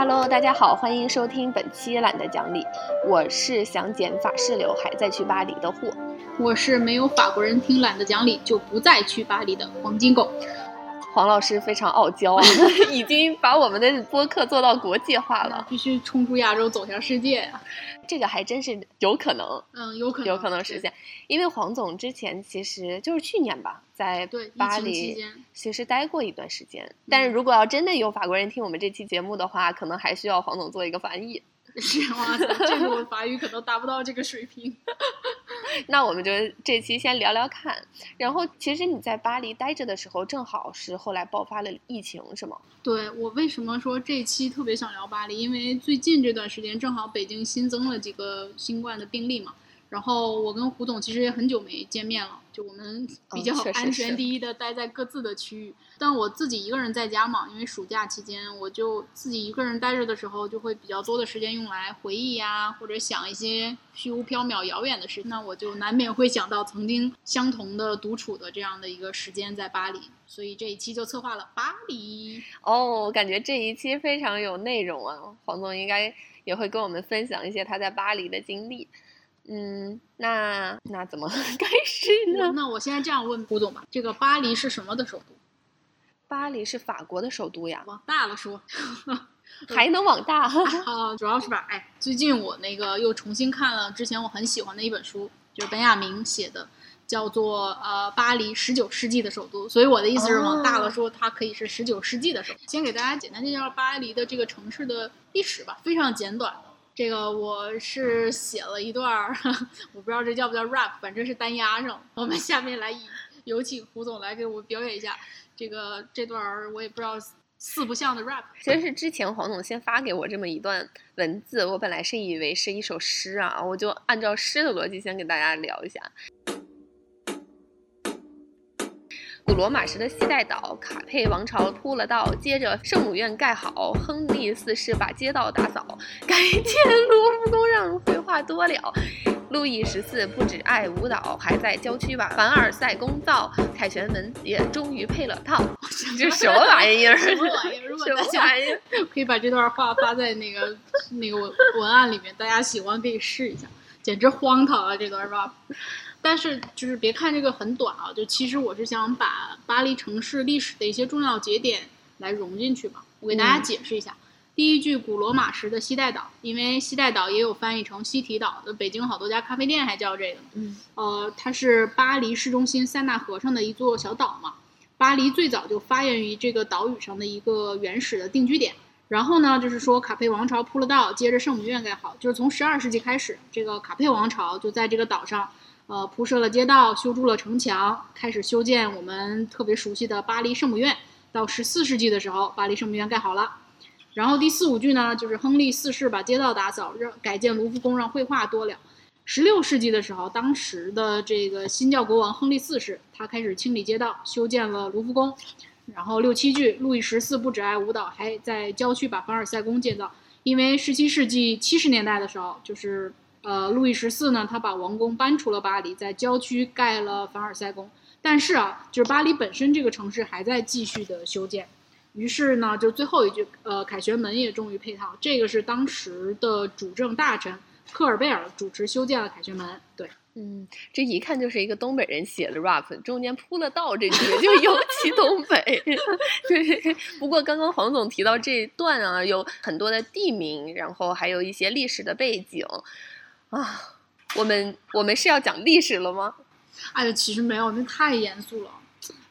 Hello，大家好，欢迎收听本期懒得讲理。我是想剪法式刘海再去巴黎的货，我是没有法国人听懒得讲理就不再去巴黎的黄金狗。黄老师非常傲娇啊，已经把我们的播客做到国际化了，必须冲出亚洲，走向世界呀！这个还真是有可能，嗯，有可能，有可能实现。因为黄总之前其实就是去年吧，在巴黎其实待过一段时间。但是如果要真的有法国人听我们这期节目的话，可能还需要黄总做一个翻译。是吗？这个我法语可能达不到这个水平。那我们就这期先聊聊看。然后，其实你在巴黎待着的时候，正好是后来爆发了疫情，是吗？对我为什么说这期特别想聊巴黎？因为最近这段时间正好北京新增了几个新冠的病例嘛。然后我跟胡总其实也很久没见面了，就我们比较安全第一的待在各自的区域。但我自己一个人在家嘛，因为暑假期间，我就自己一个人待着的时候，就会比较多的时间用来回忆呀，或者想一些虚无缥缈、遥远的事。那我就难免会想到曾经相同的独处的这样的一个时间在巴黎，所以这一期就策划了巴黎。哦，感觉这一期非常有内容啊！黄总应该也会跟我们分享一些他在巴黎的经历。嗯，那那怎么 开始呢？那我现在这样问胡总吧，这个巴黎是什么的首都？巴黎是法国的首都呀。往大了说，还能往大？啊，主要是吧，哎，最近我那个又重新看了之前我很喜欢的一本书，就是本雅明写的，叫做呃巴黎十九世纪的首都。所以我的意思是往大了说，它可以是十九世纪的首都。先给大家简单介绍巴黎的这个城市的历史吧，非常简短。这个我是写了一段儿，我不知道这叫不叫 rap，反正是单押上。我们下面来有请胡总来给我们表演一下这个这段儿，我也不知道四不像的 rap。其实是之前黄总先发给我这么一段文字，我本来是以为是一首诗啊，我就按照诗的逻辑先给大家聊一下。古罗马时的西带岛，卡佩王朝铺了道，接着圣母院盖好，亨利四世把街道打扫，改建卢浮宫让废话多了。路易十四不只爱舞蹈，还在郊区把凡尔赛宫造，凯旋门也终于配了套。这什么玩意儿？什么玩意儿？如果大家 可以把这段话发在那个那个文文案里面，大家喜欢可以试一下，简直荒唐啊！这段是吧？但是就是别看这个很短啊，就其实我是想把巴黎城市历史的一些重要节点来融进去嘛。我给大家解释一下，第一句古罗马时的西带岛，因为西带岛也有翻译成西提岛的，北京好多家咖啡店还叫这个。嗯，呃，它是巴黎市中心塞纳河上的一座小岛嘛。巴黎最早就发源于这个岛屿上的一个原始的定居点。然后呢，就是说卡佩王朝铺了道，接着圣母院盖好，就是从十二世纪开始，这个卡佩王朝就在这个岛上。呃，铺设了街道，修筑了城墙，开始修建我们特别熟悉的巴黎圣母院。到十四世纪的时候，巴黎圣母院盖好了。然后第四五句呢，就是亨利四世把街道打扫，让改建卢浮宫，让绘画多了。十六世纪的时候，当时的这个新教国王亨利四世，他开始清理街道，修建了卢浮宫。然后六七句，路易十四不只爱舞蹈，还在郊区把凡尔赛宫建造。因为十七世纪七十年代的时候，就是。呃，路易十四呢，他把王宫搬出了巴黎，在郊区盖了凡尔赛宫。但是啊，就是巴黎本身这个城市还在继续的修建。于是呢，就最后一句，呃，凯旋门也终于配套。这个是当时的主政大臣科尔贝尔主持修建了凯旋门。对，嗯，这一看就是一个东北人写的 rap，中间铺了道，这句就尤其东北。对，不过刚刚黄总提到这一段啊，有很多的地名，然后还有一些历史的背景。啊，我们我们是要讲历史了吗？哎呀，其实没有，那太严肃了。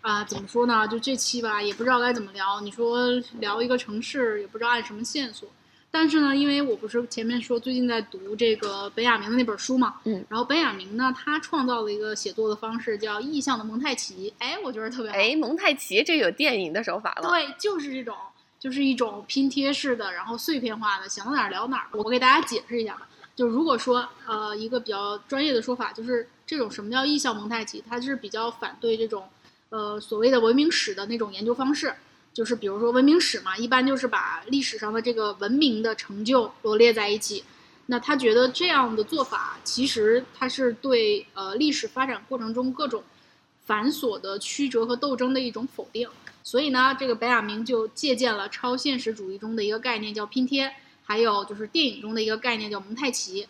啊，怎么说呢？就这期吧，也不知道该怎么聊。你说聊一个城市，也不知道按什么线索。但是呢，因为我不是前面说最近在读这个本雅明的那本书嘛，嗯，然后本雅明呢，他创造了一个写作的方式，叫意象的蒙太奇。哎，我觉得特别好。哎，蒙太奇这有电影的手法了。对，就是这种，就是一种拼贴式的，然后碎片化的，想到哪儿聊哪儿。我给大家解释一下吧。就如果说，呃，一个比较专业的说法，就是这种什么叫意象蒙太奇，它是比较反对这种，呃，所谓的文明史的那种研究方式。就是比如说文明史嘛，一般就是把历史上的这个文明的成就罗列在一起。那他觉得这样的做法，其实他是对呃历史发展过程中各种繁琐的曲折和斗争的一种否定。所以呢，这个白雅明就借鉴了超现实主义中的一个概念叫拼贴，还有就是电影中的一个概念叫蒙太奇。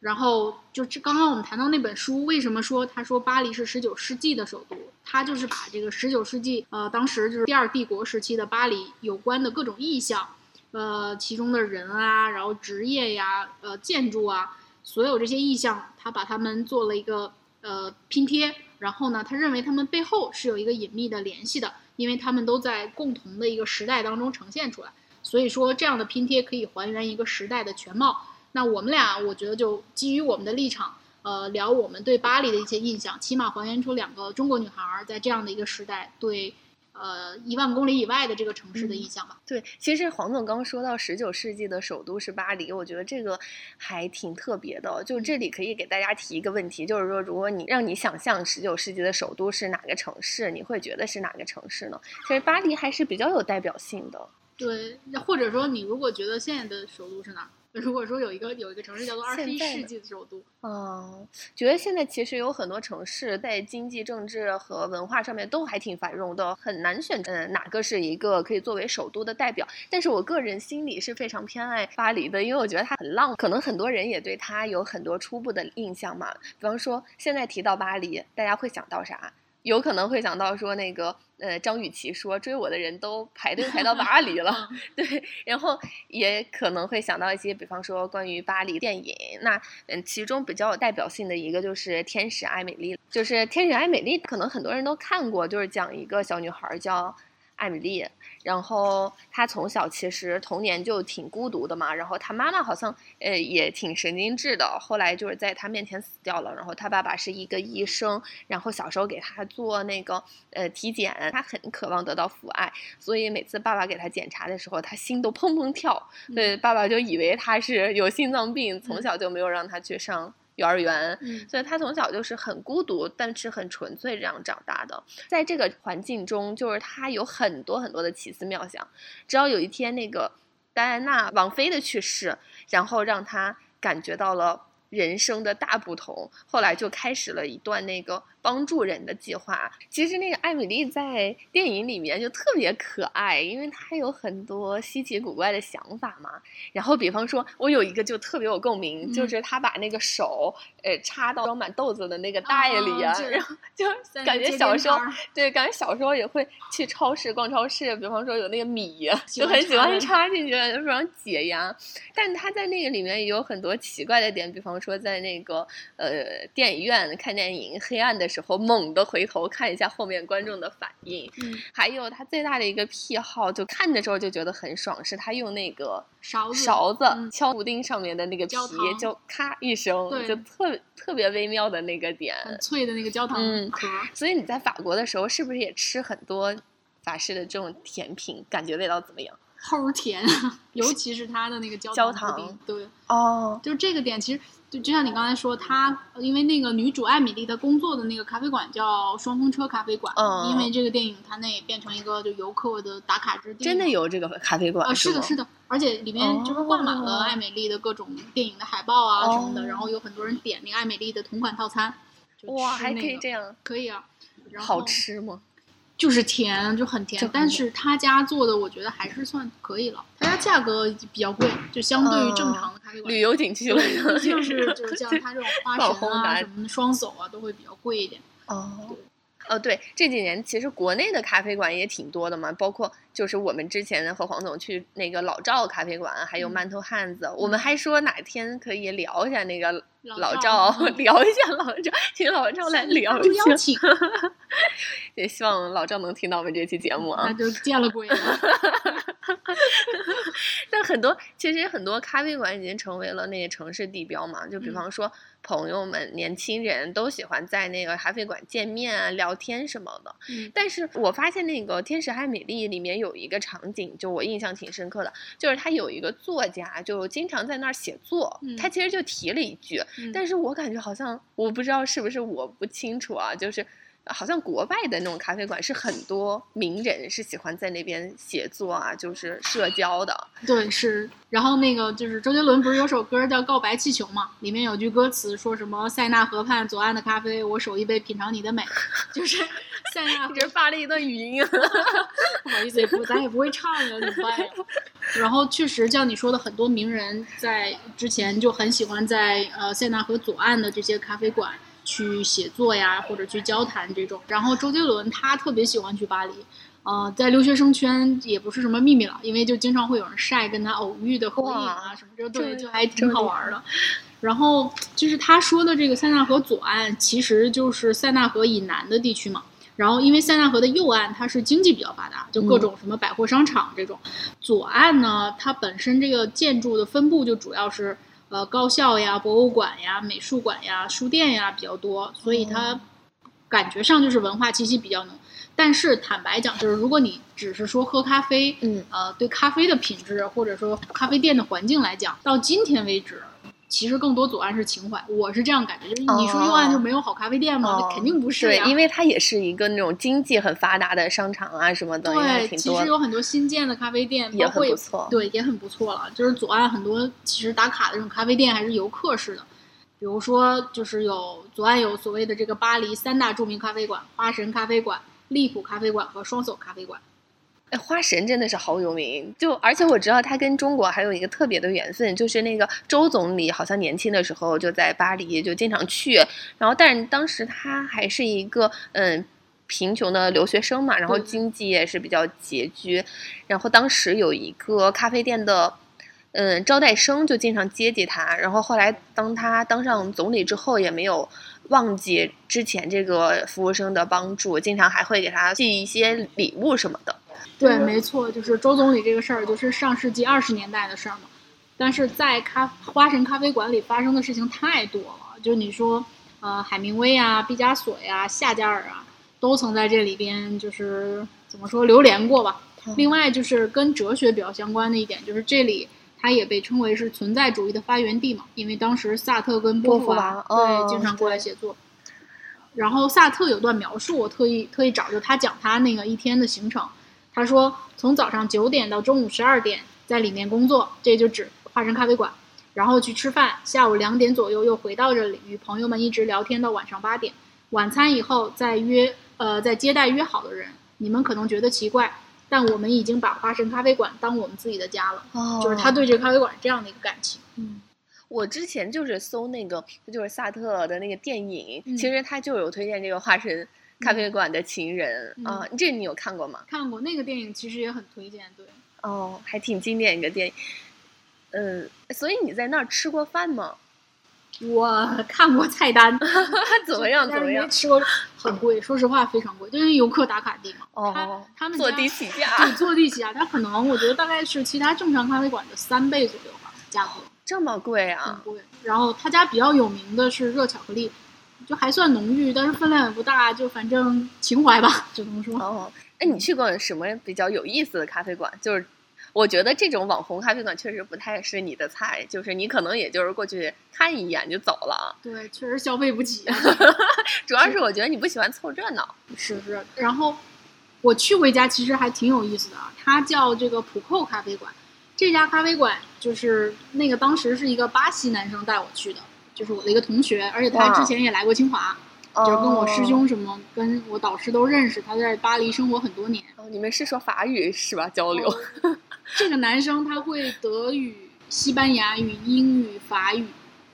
然后就这刚刚我们谈到那本书，为什么说他说巴黎是十九世纪的首都？他就是把这个十九世纪呃当时就是第二帝国时期的巴黎有关的各种意象，呃其中的人啊，然后职业呀，呃建筑啊，所有这些意象，他把它们做了一个呃拼贴。然后呢，他认为他们背后是有一个隐秘的联系的。因为他们都在共同的一个时代当中呈现出来，所以说这样的拼贴可以还原一个时代的全貌。那我们俩，我觉得就基于我们的立场，呃，聊我们对巴黎的一些印象，起码还原出两个中国女孩在这样的一个时代对。呃，一万公里以外的这个城市的印象吧。对，其实黄总刚说到十九世纪的首都是巴黎，我觉得这个还挺特别的。就这里可以给大家提一个问题，就是说，如果你让你想象十九世纪的首都是哪个城市，你会觉得是哪个城市呢？其实巴黎还是比较有代表性的。对，或者说你如果觉得现在的首都是哪？如果说有一个有一个城市叫做二十一世纪的首都，嗯，觉得现在其实有很多城市在经济、政治和文化上面都还挺繁荣的，很难选嗯哪个是一个可以作为首都的代表。但是我个人心里是非常偏爱巴黎的，因为我觉得它很浪，可能很多人也对它有很多初步的印象嘛。比方说，现在提到巴黎，大家会想到啥？有可能会想到说那个，呃，张雨绮说追我的人都排队排到 巴黎了，对，然后也可能会想到一些，比方说关于巴黎电影，那嗯，其中比较有代表性的一个就是《天使爱美丽》，就是《天使爱美丽》，可能很多人都看过，就是讲一个小女孩叫。艾米丽，然后他从小其实童年就挺孤独的嘛，然后他妈妈好像呃也挺神经质的，后来就是在他面前死掉了，然后他爸爸是一个医生，然后小时候给他做那个呃体检，他很渴望得到父爱，所以每次爸爸给他检查的时候，他心都砰砰跳，对，爸爸就以为他是有心脏病，从小就没有让他去上。幼儿园，所以他从小就是很孤独，但是很纯粹这样长大的。在这个环境中，就是他有很多很多的奇思妙想。直到有一天，那个戴安娜王妃的去世，然后让他感觉到了人生的大不同。后来就开始了一段那个。帮助人的计划，其实那个艾米丽在电影里面就特别可爱，因为她有很多稀奇古怪的想法嘛。然后，比方说，我有一个就特别有共鸣，就是她把那个手，呃，插到装满豆子的那个袋里啊，然后 就感觉小时候，对，感觉小时候也会去超市逛超市，比方说有那个米，就很喜欢插进去，就非常解压。但她在那个里面也有很多奇怪的点，比方说在那个呃电影院看电影黑暗的时候。猛地回头看一下后面观众的反应，嗯，还有他最大的一个癖好，就看的时候就觉得很爽，是他用那个勺子勺子敲布丁上面的那个皮，就咔一声，就特特别微妙的那个点，很脆的那个焦糖壳。所以你在法国的时候，是不是也吃很多法式的这种甜品？感觉味道怎么样？齁甜，尤其是它的那个焦糖，对，哦，就是这个点，其实。就就像你刚才说，他因为那个女主艾米丽她工作的那个咖啡馆叫双风车咖啡馆，嗯，因为这个电影，它那也变成一个就游客的打卡之地。真的有这个咖啡馆？啊，是的，是的，而且里面就是挂满了艾美丽的各种电影的海报啊什么的，然后有很多人点那个艾美丽的同款套餐。哇，还可以这样？可以啊。好吃吗？就是甜，就很甜，但是他家做的我觉得还是算可以了。他家价格比较贵，就相对于正常的咖啡馆，旅游景区了，就是就是像他这种花神啊什么双走啊，都会比较贵一点。哦。哦，对，这几年其实国内的咖啡馆也挺多的嘛，包括就是我们之前和黄总去那个老赵咖啡馆，还有馒头汉子，我们还说哪天可以聊一下那个老赵，聊一下老赵，请老赵来聊一下。邀请，也希望老赵能听到我们这期节目啊。那就见了鬼了。但很多其实很多咖啡馆已经成为了那个城市地标嘛，就比方说。朋友们，年轻人都喜欢在那个咖啡馆见面啊、聊天什么的。嗯，但是我发现那个《天使爱美丽》里面有一个场景，就我印象挺深刻的，就是他有一个作家，就经常在那儿写作。他其实就提了一句，但是我感觉好像我不知道是不是我不清楚啊，就是。好像国外的那种咖啡馆是很多名人是喜欢在那边写作啊，就是社交的。对，是。然后那个就是周杰伦不是有首歌叫《告白气球》嘛？里面有句歌词说什么“塞纳河畔左岸的咖啡，我手一杯品尝你的美 ”，就是塞纳你这发了一段语音啊。不好意思，也不咱也不会唱呀，怎么办呀？然后确实像你说的，很多名人在之前就很喜欢在呃塞纳河左岸的这些咖啡馆。去写作呀，或者去交谈这种。然后周杰伦他特别喜欢去巴黎，呃，在留学生圈也不是什么秘密了，因为就经常会有人晒跟他偶遇的合影啊什么，这对，就还挺好玩的。然后就是他说的这个塞纳河左岸，其实就是塞纳河以南的地区嘛。然后因为塞纳河的右岸它是经济比较发达，就各种什么百货商场这种。左岸呢，它本身这个建筑的分布就主要是。呃，高校呀、博物馆呀、美术馆呀、书店呀比较多，所以它感觉上就是文化气息比较浓。但是坦白讲，就是如果你只是说喝咖啡，嗯，呃，对咖啡的品质或者说咖啡店的环境来讲，到今天为止。其实更多左岸是情怀，我是这样感觉，就是你说右岸就没有好咖啡店吗？那肯定不是呀。对，因为它也是一个那种经济很发达的商场啊什么的，对，其实有很多新建的咖啡店也很不错，对，也很不错了。就是左岸很多其实打卡的这种咖啡店还是游客式的，比如说就是有左岸有所谓的这个巴黎三大著名咖啡馆：花神咖啡馆、利普咖啡馆和双叟咖啡馆。哎，花神真的是好有名，就而且我知道他跟中国还有一个特别的缘分，就是那个周总理好像年轻的时候就在巴黎，就经常去。然后，但是当时他还是一个嗯贫穷的留学生嘛，然后经济也是比较拮据。然后当时有一个咖啡店的嗯招待生就经常接济他。然后后来当他当上总理之后，也没有忘记之前这个服务生的帮助，经常还会给他寄一些礼物什么的。对，没错，就是周总理这个事儿，就是上世纪二十年代的事儿嘛。但是在咖花神咖啡馆里发生的事情太多了，就你说，呃，海明威啊、毕加索呀、夏加尔啊，都曾在这里边就是怎么说流连过吧。另外就是跟哲学比较相关的一点，就是这里它也被称为是存在主义的发源地嘛，因为当时萨特跟波伏娃对经常过来写作。然后萨特有段描述，我特意特意找，就他讲他那个一天的行程。他说，从早上九点到中午十二点在里面工作，这就指花神咖啡馆，然后去吃饭，下午两点左右又回到这里，与朋友们一直聊天到晚上八点，晚餐以后再约呃再接待约好的人。你们可能觉得奇怪，但我们已经把花神咖啡馆当我们自己的家了。哦，就是他对这个咖啡馆这样的一个感情。嗯，我之前就是搜那个就是萨特的那个电影，其实他就有推荐这个花神。咖啡馆的情人啊，这你有看过吗？看过那个电影，其实也很推荐。对，哦，还挺经典一个电影。嗯，所以你在那儿吃过饭吗？我看过菜单，怎么样？怎么样？吃过，很贵。说实话，非常贵，就是游客打卡地嘛。哦，他们坐地起价，坐地起价。他可能我觉得大概是其他正常咖啡馆的三倍左右吧，价格。这么贵啊？很贵。然后他家比较有名的是热巧克力。就还算浓郁，但是分量也不大，就反正情怀吧，只能说。哦，哎，你去过什么比较有意思的咖啡馆？就是我觉得这种网红咖啡馆确实不太是你的菜，就是你可能也就是过去看一眼就走了。对，确实消费不起。主要是我觉得你不喜欢凑热闹。是是。然后我去过一家，其实还挺有意思的，它叫这个普扣咖啡馆。这家咖啡馆就是那个当时是一个巴西男生带我去的。就是我的一个同学，而且他之前也来过清华，就是跟我师兄什么，跟我导师都认识。他在巴黎生活很多年。哦，你们是说法语是吧？交流。这个男生他会德语、西班牙语、英语、法语。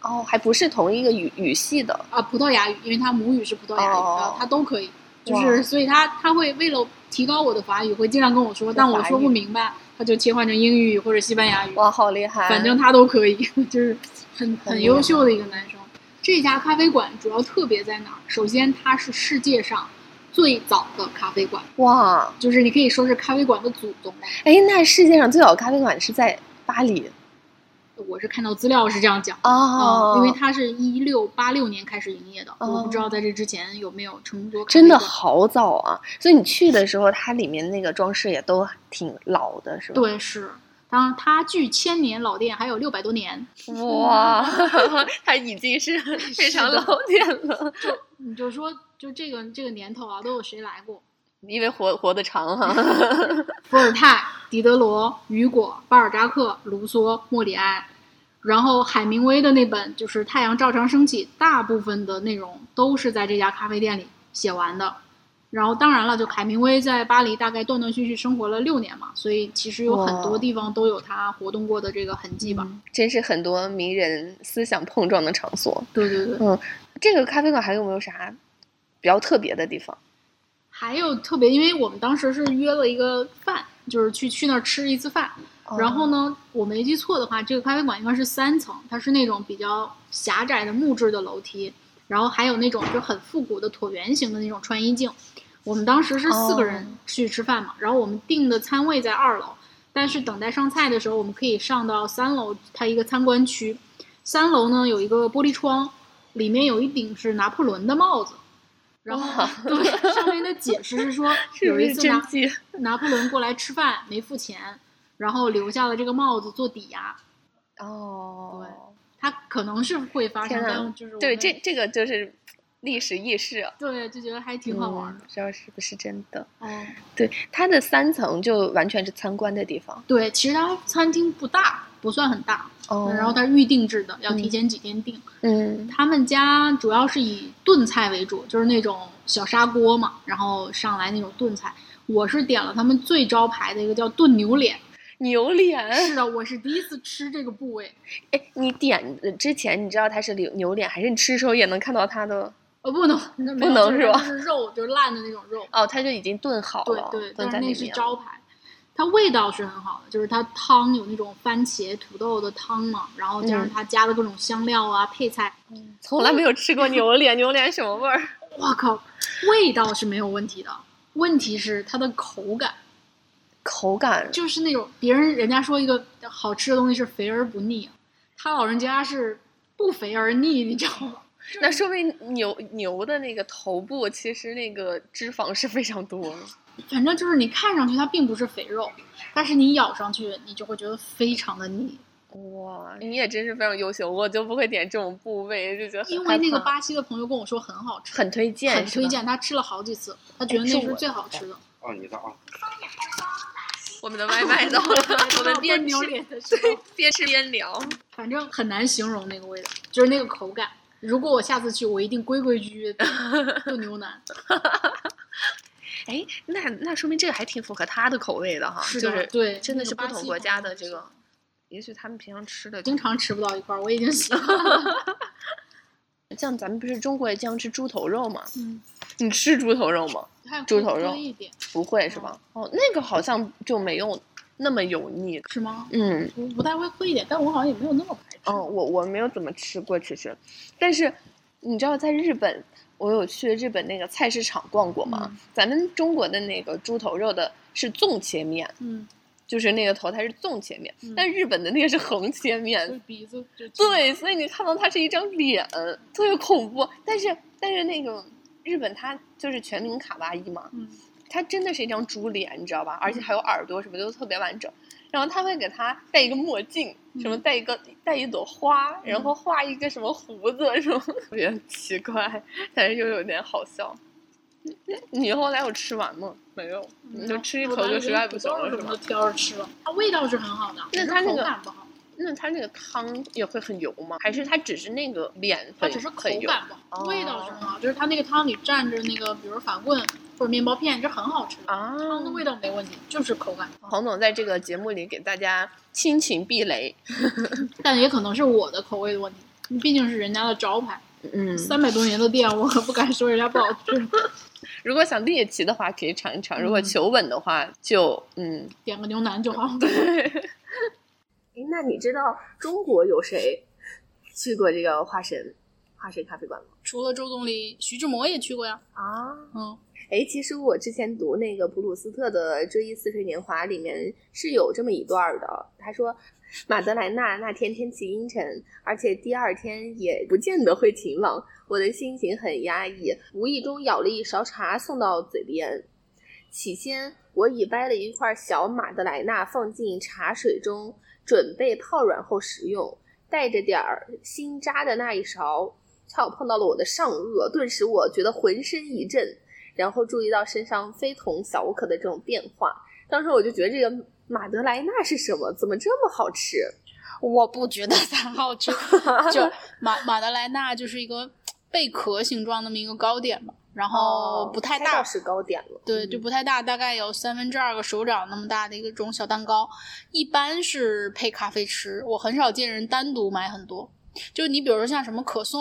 哦，还不是同一个语语系的啊？葡萄牙语，因为他母语是葡萄牙语，他都可以。就是，所以他他会为了提高我的法语，会经常跟我说，但我说不明白，他就切换成英语或者西班牙语。哇，好厉害！反正他都可以，就是。很很优秀的一个男生。这家咖啡馆主要特别在哪儿？首先，它是世界上最早的咖啡馆。哇，就是你可以说是咖啡馆的祖宗。哎，那世界上最早的咖啡馆是在巴黎？我是看到资料是这样讲哦，因为它是一六八六年开始营业的。我不知道在这之前有没有成都。真的好早啊！所以你去的时候，它里面那个装饰也都挺老的，是吧？对，是。当然，它距千年老店还有六百多年。哇，它已经是非常老店了。就你就说，就这个这个年头啊，都有谁来过？因为活活得长哈。伏尔泰、狄德罗、雨果、巴尔扎克、卢梭、莫里埃，然后海明威的那本就是《太阳照常升起》，大部分的内容都是在这家咖啡店里写完的。然后当然了，就海明威在巴黎大概断断续续生活了六年嘛，所以其实有很多地方都有他活动过的这个痕迹吧。真是很多名人思想碰撞的场所。对对对，嗯，这个咖啡馆还有没有啥比较特别的地方？还有特别，因为我们当时是约了一个饭，就是去去那儿吃一次饭。然后呢，我没记错的话，这个咖啡馆应该是三层，它是那种比较狭窄的木质的楼梯，然后还有那种就很复古的椭圆形的那种穿衣镜。我们当时是四个人去吃饭嘛，然后我们订的餐位在二楼，但是等待上菜的时候，我们可以上到三楼，它一个参观区。三楼呢有一个玻璃窗，里面有一顶是拿破仑的帽子。然后对上面的解释是说，有一次拿拿破仑过来吃饭没付钱，然后留下了这个帽子做抵押。哦，对，他可能是会发生，但就是对这这个就是。历史轶事，对，就觉得还挺好玩的，不知道是不是真的。哦，对，它的三层就完全是参观的地方。对，其实它餐厅不大，不算很大。哦，然后它是预定制的，要提前几天订。嗯，他们家主要是以炖菜为主，就是那种小砂锅嘛，然后上来那种炖菜。我是点了他们最招牌的一个叫炖牛脸。牛脸？是的，我是第一次吃这个部位。哎，你点之前你知道它是牛牛脸，还是你吃的时候也能看到它的？哦，不能，不能是吧？就是肉，就是烂的那种肉。哦，它就已经炖好了。对对，但是那是招牌，它味道是很好的，就是它汤有那种番茄土豆的汤嘛，然后加上它加的各种香料啊配菜。从来没有吃过牛脸，牛脸什么味儿？我靠，味道是没有问题的，问题是它的口感。口感就是那种别人人家说一个好吃的东西是肥而不腻，他老人家是不肥而腻，你知道吗？那说明牛牛的那个头部其实那个脂肪是非常多。反正就是你看上去它并不是肥肉，但是你咬上去你就会觉得非常的腻。哇，你也真是非常优秀，我就不会点这种部位，就觉得因为那个巴西的朋友跟我说很好吃，很推荐，很推荐，他吃了好几次，他觉得那是最好吃的。哦，你的啊。我们的外卖到了，我们边吃 边吃边聊，反正很难形容那个味道，就是那个口感。如果我下次去，我一定规规矩矩的炖牛腩。哎，那那说明这个还挺符合他的口味的哈，就是对，真的是不同国家的这个，也许他们平常吃的经常吃不到一块儿，我已经习惯了。像咱们不是中国也经常吃猪头肉吗？嗯，你吃猪头肉吗？猪头肉不会是吧？哦，那个好像就没有那么油腻，是吗？嗯，不太会喝一点，但我好像也没有那么排斥。哦，我我没有怎么吃过，其实，但是你知道在日本，我有去日本那个菜市场逛过吗？咱们中国的那个猪头肉的是纵切面，嗯，就是那个头它是纵切面，但日本的那个是横切面，鼻子就对，所以你看到它是一张脸，特别恐怖。但是但是那个。日本它就是全民卡哇伊嘛，它真的是一张猪脸，你知道吧？而且还有耳朵什么都特别完整。然后他会给他戴一个墨镜，什么戴一个戴一朵花，然后画一个什么胡子，什么 特别奇怪，但是又有点好笑。你后来有吃完吗？没有，你就吃一口就实在不行了，什么挑着吃了。它味道是很好的，那它那个。那它那个汤也会很油吗？还是它只是那个脸？它只是口感不好，味道是很好。就是它那个汤里蘸着那个，比如法棍或者面包片，这很好吃啊。汤的味道没问题，就是口感。黄总在这个节目里给大家亲情避雷，但也可能是我的口味的问题，毕竟是人家的招牌。嗯，三百多年的店，我可不敢说人家不好吃。如果想猎奇的话，可以尝一尝；如果求稳的话，就嗯，点个牛腩就好。对。哎，那你知道中国有谁去过这个花神花神咖啡馆吗？除了周总理，徐志摩也去过呀。啊，嗯，哎，其实我之前读那个普鲁斯特的《追忆似水年华》里面是有这么一段的。他说，马德莱娜那天天气阴沉，而且第二天也不见得会晴朗，我的心情很压抑，无意中舀了一勺茶送到嘴边。起先，我已掰了一块小马德莱纳放进茶水中，准备泡软后食用。带着点儿新扎的那一勺，恰好碰到了我的上颚，顿时我觉得浑身一震，然后注意到身上非同小可的这种变化。当时我就觉得这个马德莱纳是什么？怎么这么好吃？我不觉得它好吃，就马马德莱纳就是一个贝壳形状那么一个糕点嘛，然后不太大，是糕点了，对，就不太大，大概有三分之二个手掌那么大的一个种小蛋糕，一般是配咖啡吃，我很少见人单独买很多。就你比如说像什么可颂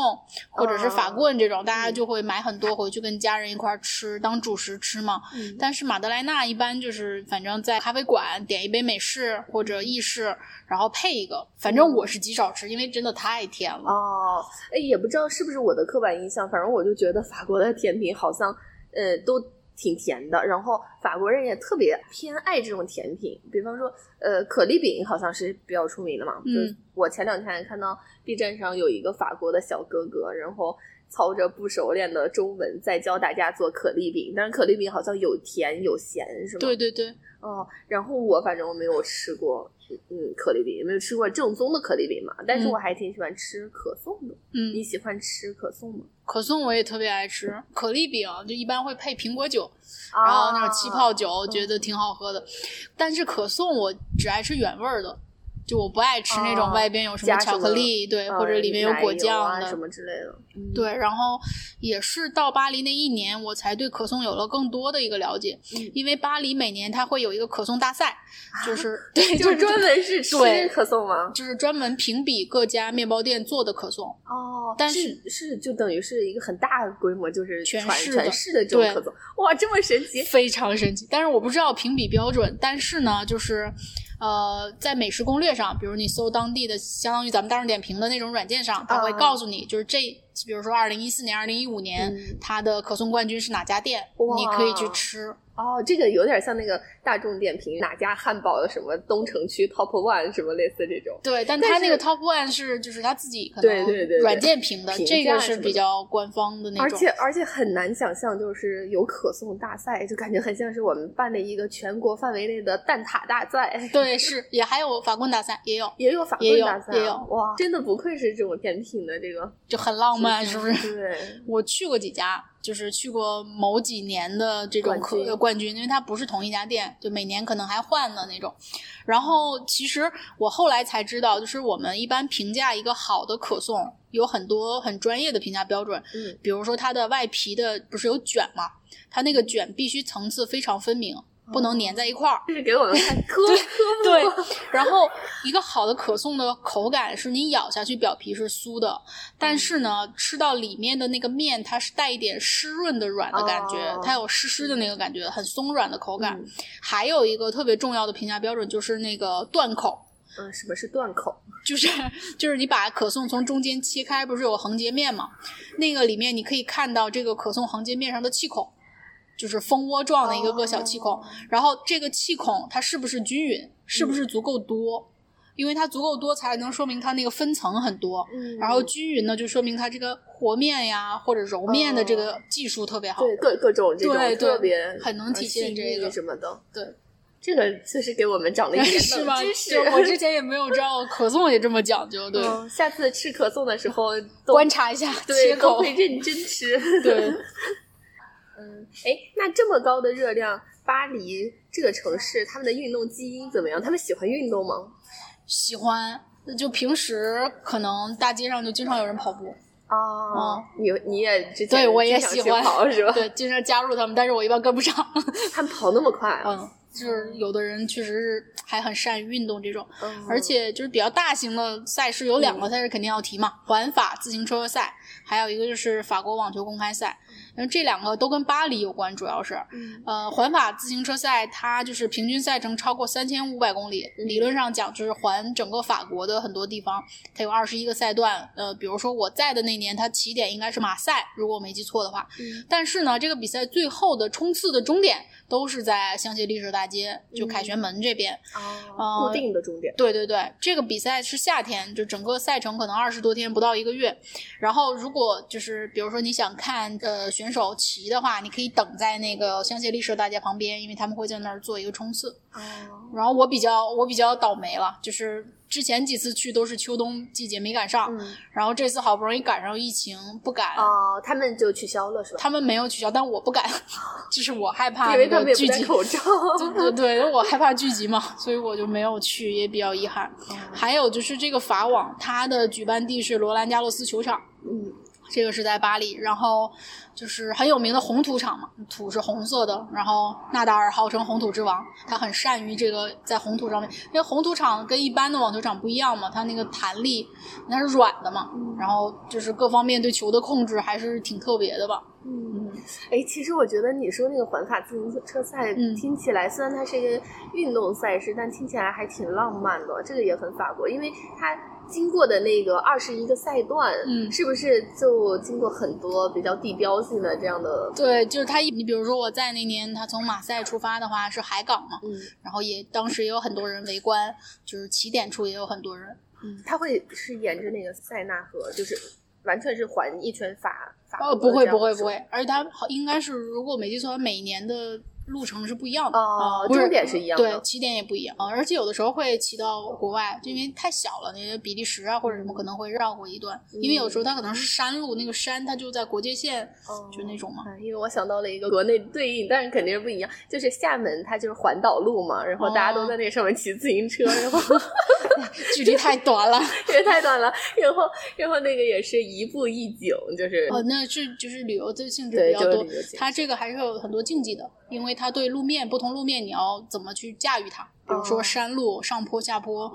或者是法棍这种，大家就会买很多回去跟家人一块吃当主食吃嘛。但是马德莱纳一般就是反正在咖啡馆点一杯美式或者意式，然后配一个。反正我是极少吃，因为真的太甜了。哦，哎，也不知道是不是我的刻板印象，反正我就觉得法国的甜品好像呃都。挺甜的，然后法国人也特别偏爱这种甜品，比方说，呃，可丽饼好像是比较出名的嘛。嗯。我前两天看到 B 站上有一个法国的小哥哥，然后操着不熟练的中文在教大家做可丽饼，但是可丽饼好像有甜有咸，是吗？对对对。哦，然后我反正我没有吃过，嗯，可丽饼没有吃过正宗的可丽饼嘛，但是我还挺喜欢吃可颂的。嗯。你喜欢吃可颂吗？可颂我也特别爱吃，可丽饼就一般会配苹果酒，然后那种气泡酒，觉得挺好喝的。但是可颂我只爱吃原味儿的。就我不爱吃那种外边有什么巧克力，对，或者里面有果酱的什么之类的。对，然后也是到巴黎那一年，我才对可颂有了更多的一个了解。因为巴黎每年它会有一个可颂大赛，就是 对，就专门是吃可颂吗？就是专门评比各家面包店做的可颂。哦，但是是就等于是一个很大的规模，就是全市全市的这种可颂。哇，这么神奇！非常神奇。但是我不知道评比标准，但是呢，就是。呃，在美食攻略上，比如你搜当地的，相当于咱们大众点评的那种软件上，它会告诉你，就是这，比如说二零一四年、二零一五年，它的可颂冠军是哪家店，你可以去吃。哦，这个有点像那个大众点评哪家汉堡的什么东城区 Top One 什么类似这种。对，但他那个 Top One 是就是他自己可能软件评的，这个是比较官方的那种。而且而且很难想象，就是有可颂大赛，就感觉很像是我们办的一个全国范围内的蛋挞大赛。对，是也还有法棍大赛，也有也有法棍大赛，也有哇，真的不愧是这种甜品的这个，就很浪漫，是不是？对，我去过几家。就是去过某几年的这种可冠军，因为它不是同一家店，就每年可能还换的那种。然后其实我后来才知道，就是我们一般评价一个好的可颂，有很多很专业的评价标准。嗯，比如说它的外皮的不是有卷吗？它那个卷必须层次非常分明。不能粘在一块儿，这是给我们看科 科对，然后一个好的可颂的口感是你咬下去表皮是酥的，但是呢，吃到里面的那个面它是带一点湿润的软的感觉，它有湿湿的那个感觉，很松软的口感。还有一个特别重要的评价标准就是那个断口。嗯，什么是断口？就是就是你把可颂从中间切开，不是有横截面吗？那个里面你可以看到这个可颂横截面上的气孔。就是蜂窝状的一个个小气孔，然后这个气孔它是不是均匀，是不是足够多？因为它足够多才能说明它那个分层很多。嗯，然后均匀呢，就说明它这个和面呀或者揉面的这个技术特别好。对，各各种这种特别很能体现这个什么的。对，这个确实给我们长了一点 知识。我之 前也没有知道可颂也这么讲究。对，下次吃可颂的时候观察一下，对，都会认真吃。对。嗯，哎，那这么高的热量，巴黎这个城市，他们的运动基因怎么样？他们喜欢运动吗？喜欢，就平时可能大街上就经常有人跑步。哦，你你也之前对我也喜欢跑是吧？对，经常加入他们，但是我一般跟不上。他们跑那么快？嗯，就是有的人确实是还很善于运动这种，而且就是比较大型的赛事有两个赛事肯定要提嘛，环法自行车赛，还有一个就是法国网球公开赛。因为这两个都跟巴黎有关，主要是，呃，环法自行车赛它就是平均赛程超过三千五百公里，理论上讲就是环整个法国的很多地方，它有二十一个赛段，呃，比如说我在的那年，它起点应该是马赛，如果我没记错的话，但是呢，这个比赛最后的冲刺的终点。都是在香榭丽舍大街，就凯旋门这边。哦，固定的终点。对对对，这个比赛是夏天，就整个赛程可能二十多天，不到一个月。然后如果就是比如说你想看呃选手骑的话，你可以等在那个香榭丽舍大街旁边，因为他们会在那儿做一个冲刺。哦。然后我比较我比较倒霉了，就是之前几次去都是秋冬季节没赶上，然后这次好不容易赶上疫情，不敢。哦，他们就取消了是吧？他们没有取消，但我不敢，就是我害怕聚集口罩。对对对，我害怕聚集嘛，所以我就没有去，也比较遗憾。还有就是这个法网，它的举办地是罗兰加洛斯球场。嗯。这个是在巴黎，然后就是很有名的红土场嘛，土是红色的。然后纳达尔号称红土之王，他很善于这个在红土上面，因为红土场跟一般的网球场不一样嘛，它那个弹力那是软的嘛，然后就是各方面对球的控制还是挺特别的吧。嗯，哎，其实我觉得你说那个环法自行车赛听起来，虽然它是一个运动赛事，但听起来还挺浪漫的。这个也很法国，因为它。经过的那个二十一个赛段，嗯，是不是就经过很多比较地标性的这样的？对，就是他一，你比如说我在那年他从马赛出发的话是海港嘛，嗯，然后也当时也有很多人围观，就是起点处也有很多人，嗯，他会是沿着那个塞纳河，就是完全是环一圈法法哦，不会不会不会，而且他好应该是如果没记错，每年的。路程是不一样的。哦，终点是一样的，对，起点也不一样而且有的时候会骑到国外，就因为太小了，那些比利时啊或者什么可能会绕过一段，因为有时候它可能是山路，那个山它就在国界线，就那种嘛。因为我想到了一个国内对应，但是肯定是不一样，就是厦门它就是环岛路嘛，然后大家都在那上面骑自行车，然后 距离太短了，距离太短了，然后然后那个也是一步一景，就是哦，那是就是旅游的性质比较多，它这个还是有很多竞技的。因为它对路面不同路面你要怎么去驾驭它，比如说山路、上坡、下坡，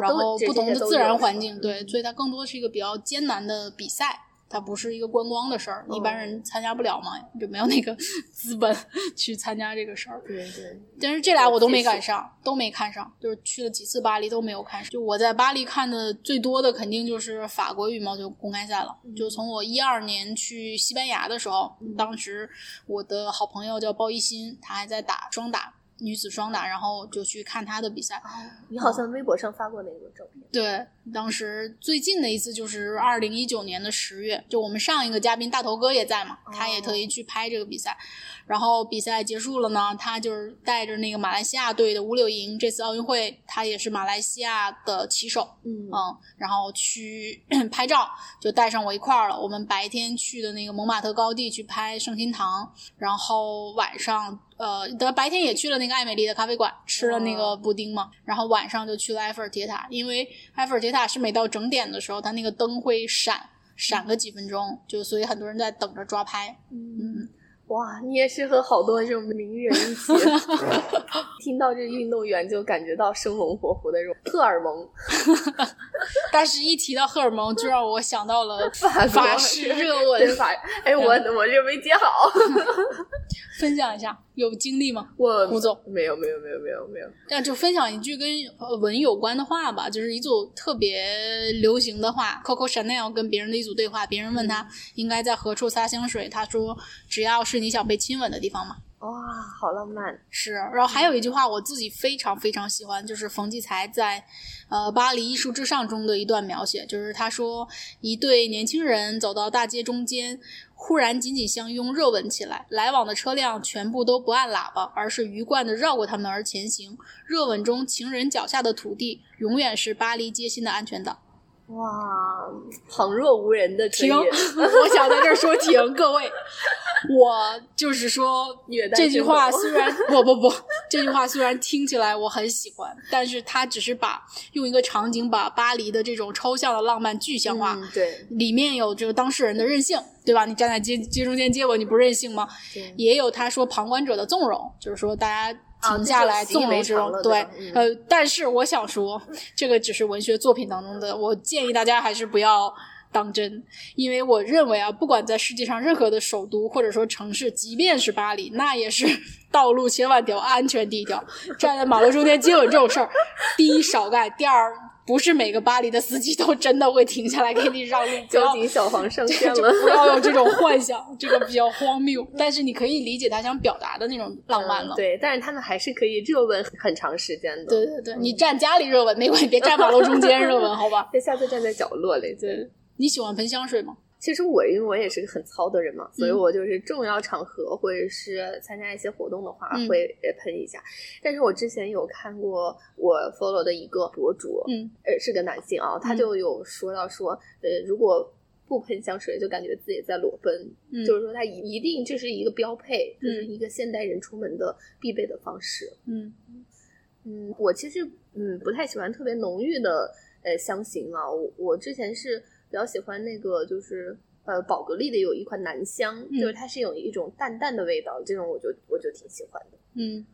然后不同的自然环境，对，所以它更多是一个比较艰难的比赛。它不是一个观光的事儿，一般人参加不了嘛，就没有那个 资本 去参加这个事儿。对对。但是这俩我都没赶上，都没看上，就是去了几次巴黎都没有看上。就我在巴黎看的最多的肯定就是法国羽毛球公开赛了。就从我一二年去西班牙的时候，当时我的好朋友叫包一新，他还在打双打。女子双打，然后就去看她的比赛。你好像微博上发过那个照片。对，当时最近的一次就是二零一九年的十月，就我们上一个嘉宾大头哥也在嘛，他也特意去拍这个比赛。然后比赛结束了呢，他就是带着那个马来西亚队的吴柳莹，这次奥运会他也是马来西亚的旗手，嗯嗯，然后去 拍照，就带上我一块儿了。我们白天去的那个蒙马特高地去拍圣心堂，然后晚上。呃，得白天也去了那个艾美丽的咖啡馆，吃了那个布丁嘛，然后晚上就去了埃菲尔铁塔，因为埃菲尔铁塔是每到整点的时候，它那个灯会闪闪个几分钟，就所以很多人在等着抓拍。嗯。哇，你也是和好多这种名人一起，听到这运动员就感觉到生龙活虎的这种荷尔蒙。但是，一提到荷尔蒙，就让我想到了法式热吻。法，哎，我我这没接好。分享一下，有经历吗？我胡总没有，没有，没有，没有，没有。那就分享一句跟文有关的话吧，就是一组特别流行的话，Coco Chanel 跟别人的一组对话。别人问他应该在何处撒香水，他说：“只要是你想被亲吻的地方嘛。”哇，好浪漫。是，然后还有一句话，我自己非常非常喜欢，就是冯骥才在呃《巴黎艺术至上》中的一段描写，就是他说：“一对年轻人走到大街中间。”忽然紧紧相拥，热吻起来。来往的车辆全部都不按喇叭，而是鱼贯地绕过他们而前行。热吻中，情人脚下的土地永远是巴黎街心的安全岛。哇，旁若无人的停！我想在这儿说停，各位，我就是说这句话虽然不不不，这句话虽然听起来我很喜欢，但是它只是把用一个场景把巴黎的这种抽象的浪漫具象化。对，里面有这个当事人的任性，对吧？你站在街街中间接吻，你不任性吗？也有他说旁观者的纵容，就是说大家。停下来，纵容这种，对，呃，但是我想说，这个只是文学作品当中的，我建议大家还是不要当真，因为我认为啊，不管在世界上任何的首都或者说城市，即便是巴黎，那也是 道路千万条，安全第一条。站在马路中间接吻这种事儿，第一少干，第二不是每个巴黎的司机都真的会停下来给你让路，交警小黄上这线了。不要有这种幻想，这个比较荒谬。但是你可以理解他想表达的那种浪漫了。嗯对，但是他们还是可以热吻很长时间的。对对对，你站家里热吻没关系，别站马路中间热吻，好吧？别下次站在角落里。对，你喜欢喷香水吗？其实我因为我也是个很糙的人嘛，所以嗯。我就是重要场合或者是参加一些活动的话嗯。会呃喷一下。但是我之前有看过我 follow 的一个博主，嗯。呃是个男性啊，他嗯。就有说到说，呃如果不喷香水就感觉自己在裸奔，嗯。就是说他一一定这是一个标配，就是嗯。一个现代人出门的必备的方式。嗯。嗯，我其实嗯不太喜欢特别浓郁的呃香型啊，我我之前是比较喜欢那个就是呃宝格丽的有一款男香，嗯就是它是有一种淡淡的味道，这种我就我就挺喜欢的。嗯，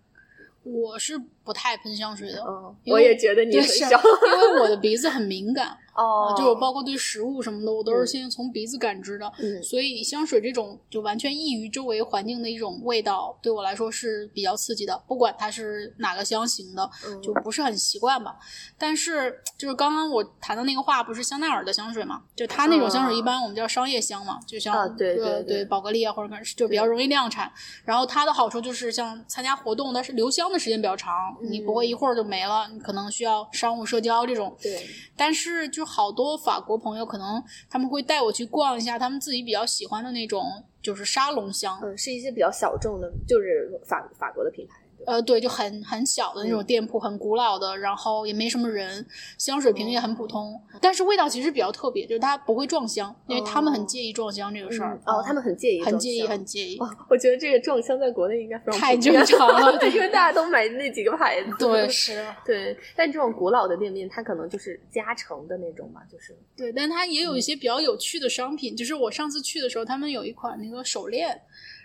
我是不太喷香水的。嗯，我也觉得你很香因为我的鼻子很敏感，哦，就我包括对食物什么的，我都是嗯先从鼻子感知的。嗯所以香水这种就完全异于周围环境的一种味道，对我来说是比较刺激的。不管它是哪个香型的，嗯就不是很习惯吧。但是就是刚刚我谈的那个话，不是香奈儿的香水嘛？就它那种香水一般我们叫商业香嘛，就像、啊对对对对宝格丽啊或者是就比较容易量产。然后它的好处就是像参加活动，但是留香的时间比较长，你不会一会儿就没了，你可能需要商务社交这种。对，但是就好多法国朋友可能他们会带我去逛一下他们自己比较喜欢的那种就是沙龙香，嗯，是一些比较小众的，就是法法国的品牌。对呃，对，就很很小的那种店铺，很古老的，然后也没什么人，香水瓶也很普通，但是味道其实比较特别，就是它不会撞香，因为他们很介意撞香这个事儿嗯。哦，他们很介意，很介意，很。介意。哦，我觉得这个撞香在国内应该非常太正常了 因为大家都买那几个牌子。对，是，对，但这种古老的店面，它可能就是加成的那种嘛，就是对，但它也有一些比较有趣的商品，就是我上次去的时候，他们有一款那个手链，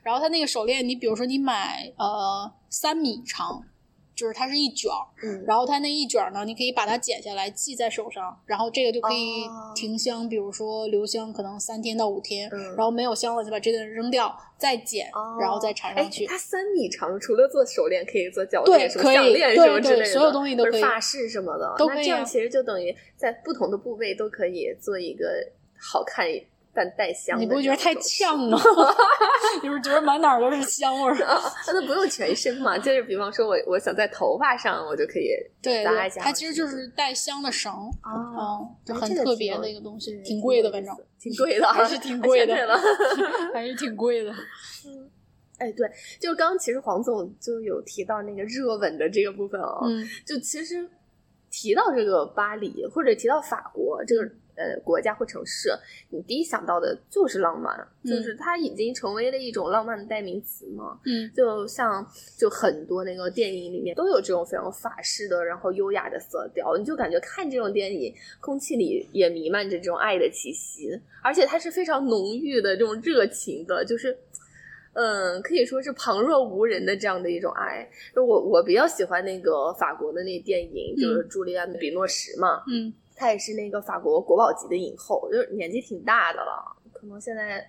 然后它那个手链，你比如说你买呃三米长，就是它是一卷儿，嗯，然后它那一卷儿呢，你可以把它剪下来系在手上，然后这个就可以哦停香，比如说留香可能三天到五天，嗯然后没有香了就把这个扔掉，再剪，哦然后再缠上去哎。它三米长，除了做手链，可以做脚链、什么项链对什么之类的，对所有东西都可以发饰什么的，都可以啊那这样其实就等于在不同的部位都可以做一个好看但带香你不会觉得太呛吗？你不是觉得满哪儿都是香味儿？啊，那不用全身嘛，就是比方说我我想在头发上，我就可以对对，搭一下它其实就是带香的绳，啊，很特别的一个东西，挺贵的，反正挺贵的 啊，还是挺贵的还是挺贵的。哎，对，就刚刚其实黄总就有提到那个热吻的这个部分哦，嗯就其实提到这个巴黎或者提到法国这个呃国家或城市，你第一想到的就是浪漫，嗯就是它已经成为了一种浪漫的代名词嘛。嗯就像就很多那个电影里面都有这种非常法式的，然后优雅的色调，你就感觉看这种电影，空气里也弥漫着这种爱的气息，而且它是非常浓郁的这种热情的，就是。嗯，可以说是旁若无人的这样的一种爱。就我我比较喜欢那个法国的那电影，就是朱丽安·比诺什嘛，嗯她也是那个法国国宝级的影后，就是年纪挺大的了，可能现在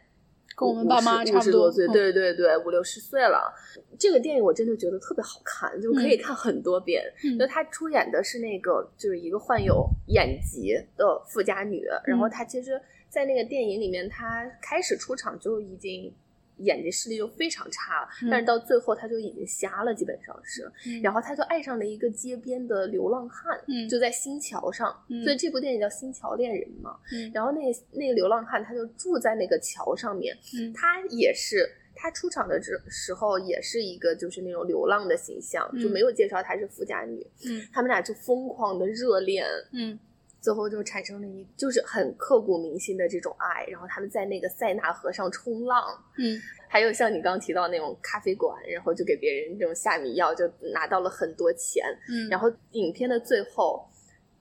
跟我们爸妈差不多五十多岁，嗯对对对，五六十岁了。这个电影我真的觉得特别好看，就可以嗯看很多遍。嗯就她出演的是那个就是一个患有眼疾的富家女，然嗯后她其实，在那个电影里面，她开始出场就已经。眼睛视力就非常差，嗯但是到最后他就已经瞎了，基本上是。嗯。然后他就爱上了一个街边的流浪汉，嗯就在新桥上，嗯。所以这部电影叫《新桥恋人》嘛。嗯。然后那个那个流浪汉他就住在那个桥上面，嗯。他也是他出场的时时候也是一个就是那种流浪的形象，嗯。就没有介绍他是富家女，嗯。他们俩就疯狂的热恋，嗯最后就产生了一就是很刻骨铭心的这种爱，然后他们在那个塞纳河上冲浪。嗯还有像你刚刚提到那种咖啡馆，然后就给别人这种下迷药，就拿到了很多钱。嗯，然后影片的最后，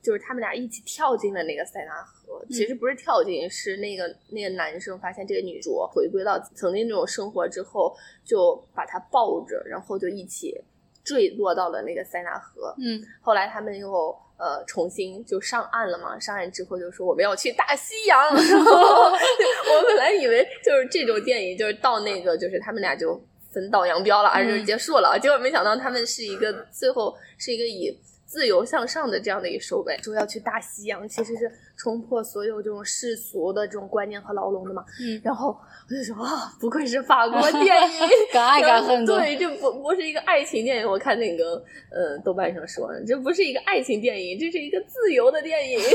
就是他们俩一起跳进了那个塞纳河。其实不是跳进，是那个那个男生发现这个女主回归到曾经那种生活之后，就把她抱着，然后就一起坠落到了那个塞纳河。嗯后来他们又呃重新就上岸了嘛，上岸之后就说我们要去大西洋。然后我本来以为就是这种电影，就是到那个就是他们俩就分道扬镳了，而就结束了。结果没想到他们是一个最后是一个以。自由向上的这样的一个收尾，说要去大西洋，其实是冲破所有这种世俗的这种观念和牢笼的嘛。嗯，然后我就说啊，不愧是法国电影，敢爱敢恨的。对，这不不是一个爱情电影。我看那个呃豆瓣上说，这不是一个爱情电影，这是一个自由的电影。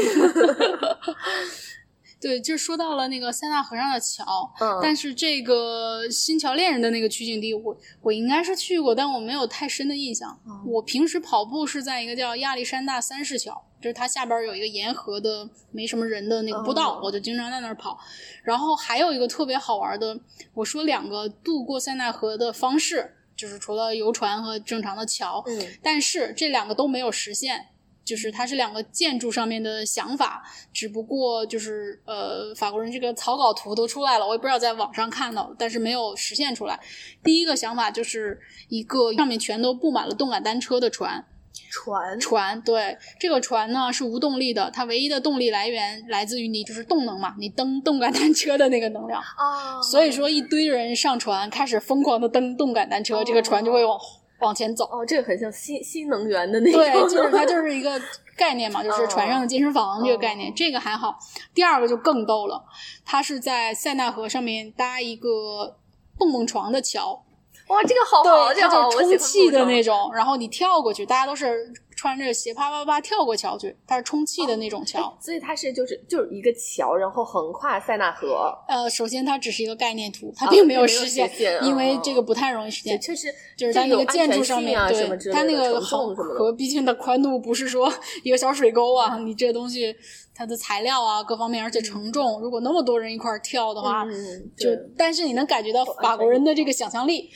对，就说到了那个塞纳河上的桥，嗯但是这个新桥恋人的那个取景地，我我应该是去过，但我没有太深的印象。嗯我平时跑步是在一个叫亚历山大三世桥，就是它下边有一个沿河的没什么人的那个步道，哦我就经常在那儿跑。然后还有一个特别好玩的，我说两个渡过塞纳河的方式，就是除了游船和正常的桥，嗯但是这两个都没有实现，就是它是两个建筑上面的想法，只不过就是呃，法国人这个草稿图都出来了，我也不知道在网上看到，但是没有实现出来。第一个想法就是一个上面全都布满了动感单车的船，船船对这个船呢是无动力的，它唯一的动力来源来自于你就是动能嘛，你蹬动感单车的那个能量。啊，所以说一堆人上船开始疯狂的蹬动感单车，这个船就会往往前走。哦，这个很像新新能源的那种，对，就是它就是一个 概念嘛，就是船上的健身房这个概念，哦这个还好。第二个就更逗了，它是在塞纳河上面搭一个蹦蹦床的桥，哇，这个好好，对，这个好，充气的那种，然后你跳过去，大家都是穿着鞋啪啪啪跳过桥去，它是充气的那种桥。所以它是就是就是一个桥，然后横跨塞纳河，呃，首先它只是一个概念图，它啊并没有实现，实现因为哦这个不太容易实现。确实就是它那个建筑上面，对它那个河毕竟的宽度不是说一个小水沟啊，你这东西它的材料啊各方面，而且承重，如果那么多人一块儿跳的话，嗯，就但是你能感觉到法国人的这个想象力，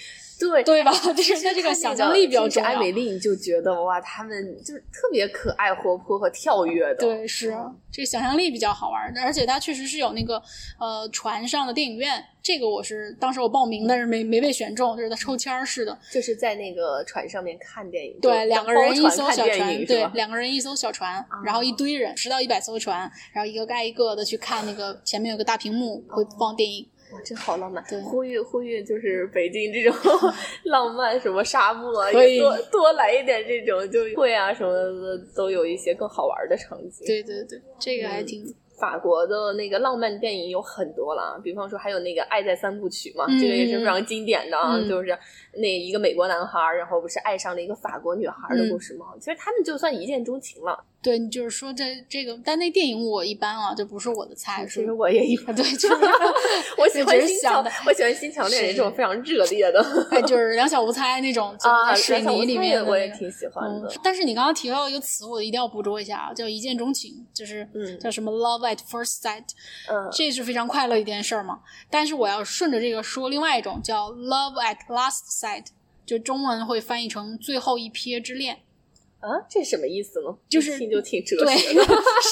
对对吧？就是他这个想象力比较重要艾。美丽，你就觉得哇，他们就是特别可爱、活泼和跳跃的。对，是这个想象力比较好玩儿，而且它确实是有那个呃船上的电影院，这个我是当时我报名，但是没没被选中，就是在抽签儿似的。就是在那个船上面看电影，对，两个人一艘小船，对两个人一艘小船，然后一堆人，十到一百艘船，然后一个盖一个的去看那个前面有个大屏幕会放电影。哇，真好浪漫！对呼吁呼吁，就是北京这种 浪漫什么沙漠啊，也多多来一点这种，就会啊什么的，都有一些更好玩的场景。对对对，这个嗯还挺法国的那个浪漫电影有很多了，比方说还有那个《爱在三部曲》嘛，嗯这个也是非常经典的啊，嗯就是那一个美国男孩儿，然后不是爱上了一个法国女孩儿的故事吗？其实他们就算一见钟情了。对，你就是说这这个，但那电影我一般啊，这不是我的菜，是其实我也一般，对，就是 我喜欢新桥我喜欢新桥恋人这种非常热烈的 哎，就是两小无猜那种，就啊，是水泥里面、那个我也挺喜欢的嗯。，但是你刚刚提到一个词，我一定要捕捉一下啊，叫一见钟情，就是嗯叫什么 love at first sight，嗯这是非常快乐一件事儿嘛。但是我要顺着这个说另外一种叫 love at last sight，就中文会翻译成最后一瞥之恋。啊，这什么意思呢？就是听就挺哲对学的。，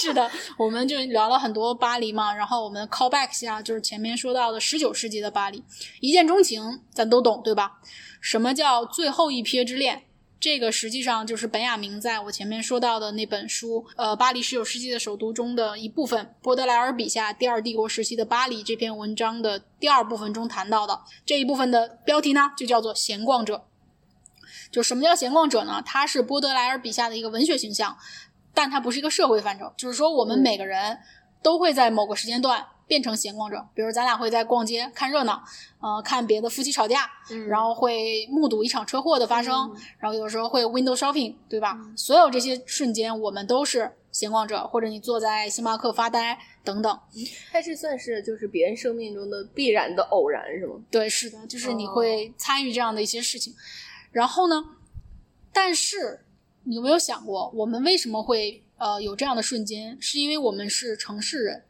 是的，我们就聊了很多巴黎嘛，然后我们 call back 一下，就是前面说到的十九世纪的巴黎，一见钟情，咱都懂对吧？什么叫最后一瞥之恋？这个实际上就是本雅明在我前面说到的那本书，呃，《巴黎十九世纪的首都》中的一部分，波德莱尔笔下第二帝国时期的巴黎这篇文章的第二部分中谈到的这一部分的标题呢，就叫做“闲逛者”。就什么叫闲逛者呢？他是波德莱尔笔下的一个文学形象，但他不是一个社会范畴。就是说，我们嗯每个人都会在某个时间段变成闲逛者，比如咱俩会在逛街看热闹，呃，看别的夫妻吵架，嗯然后会目睹一场车祸的发生，嗯然后有时候会 window shopping，对吧？所有这些瞬间，我们都是闲逛者，或者你坐在星巴克发呆等等。它这算是就是别人生命中的必然的偶然，是吗？对，是的，就是你哦会参与这样的一些事情。然后呢，但是你有没有想过，我们为什么会呃有这样的瞬间？是因为我们是城市人。